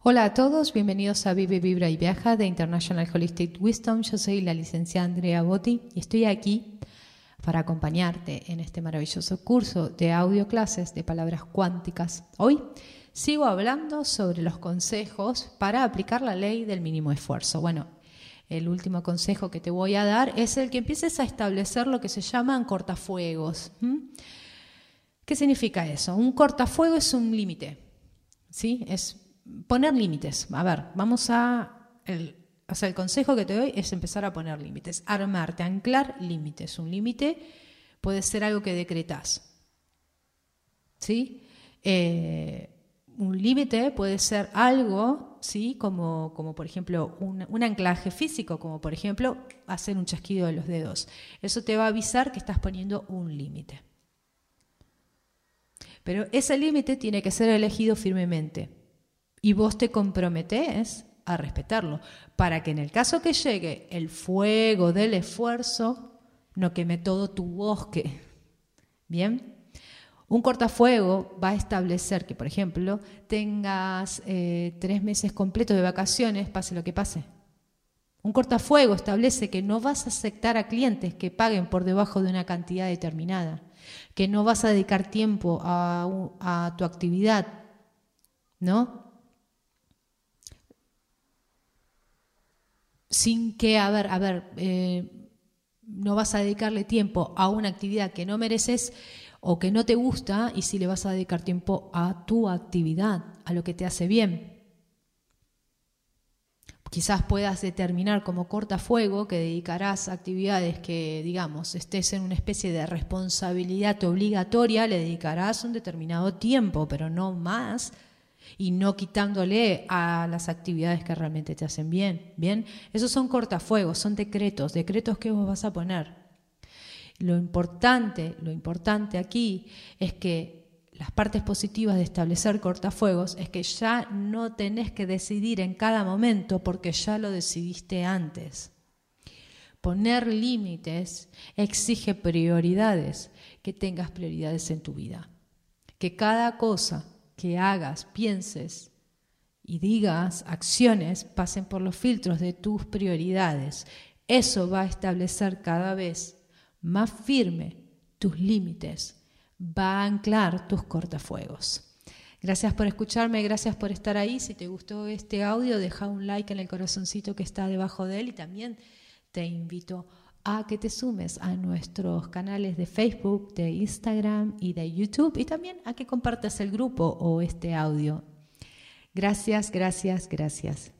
Hola a todos, bienvenidos a Vive, Vibra y Viaja de International Holistic Wisdom. Yo soy la licenciada Andrea Botti y estoy aquí para acompañarte en este maravilloso curso de audio clases de palabras cuánticas. Hoy sigo hablando sobre los consejos para aplicar la ley del mínimo esfuerzo. Bueno, el último consejo que te voy a dar es el que empieces a establecer lo que se llaman cortafuegos. ¿Qué significa eso? Un cortafuego es un límite, ¿sí? Es poner límites. A ver, vamos a... El, o sea, el consejo que te doy es empezar a poner límites, armarte, anclar límites. Un límite puede ser algo que decretas. ¿Sí? Eh, un límite puede ser algo, ¿sí? Como, como por ejemplo un, un, anclaje físico, como por ejemplo hacer un chasquido de los dedos. Eso te va a avisar que estás poniendo un límite. Pero ese límite tiene que ser elegido firmemente y vos te comprometés a respetarlo, para que en el caso que llegue el fuego del esfuerzo, no queme todo tu bosque. Bien, un cortafuego va a establecer que, por ejemplo, tengas eh, tres meses completos de vacaciones, pase lo que pase. Un cortafuego establece que no vas a aceptar a clientes que paguen por debajo de una cantidad determinada, que no vas a dedicar tiempo a, a tu actividad, ¿no? Sin que, a ver, a ver, eh, no vas a dedicarle tiempo a una actividad que no mereces o que no te gusta y si le vas a dedicar tiempo a tu actividad, a lo que te hace bien. Quizás puedas determinar como cortafuego que dedicarás a actividades que, digamos, estés en una especie de responsabilidad obligatoria, le dedicarás un determinado tiempo, pero no más y no quitándole a las actividades que realmente te hacen bien. Bien, esos son cortafuegos, son decretos, decretos que vos vas a poner. Lo importante, lo importante aquí es que las partes positivas de establecer cortafuegos es que ya no tenés que decidir en cada momento porque ya lo decidiste antes. Poner límites exige prioridades, que tengas prioridades en tu vida. Que cada cosa que hagas, pienses y digas acciones pasen por los filtros de tus prioridades. Eso va a establecer cada vez más firme tus límites, va a anclar tus cortafuegos. Gracias por escucharme, gracias por estar ahí. Si te gustó este audio, deja un like en el corazoncito que está debajo de él y también te invito a a que te sumes a nuestros canales de Facebook, de Instagram y de YouTube y también a que compartas el grupo o este audio. Gracias, gracias, gracias.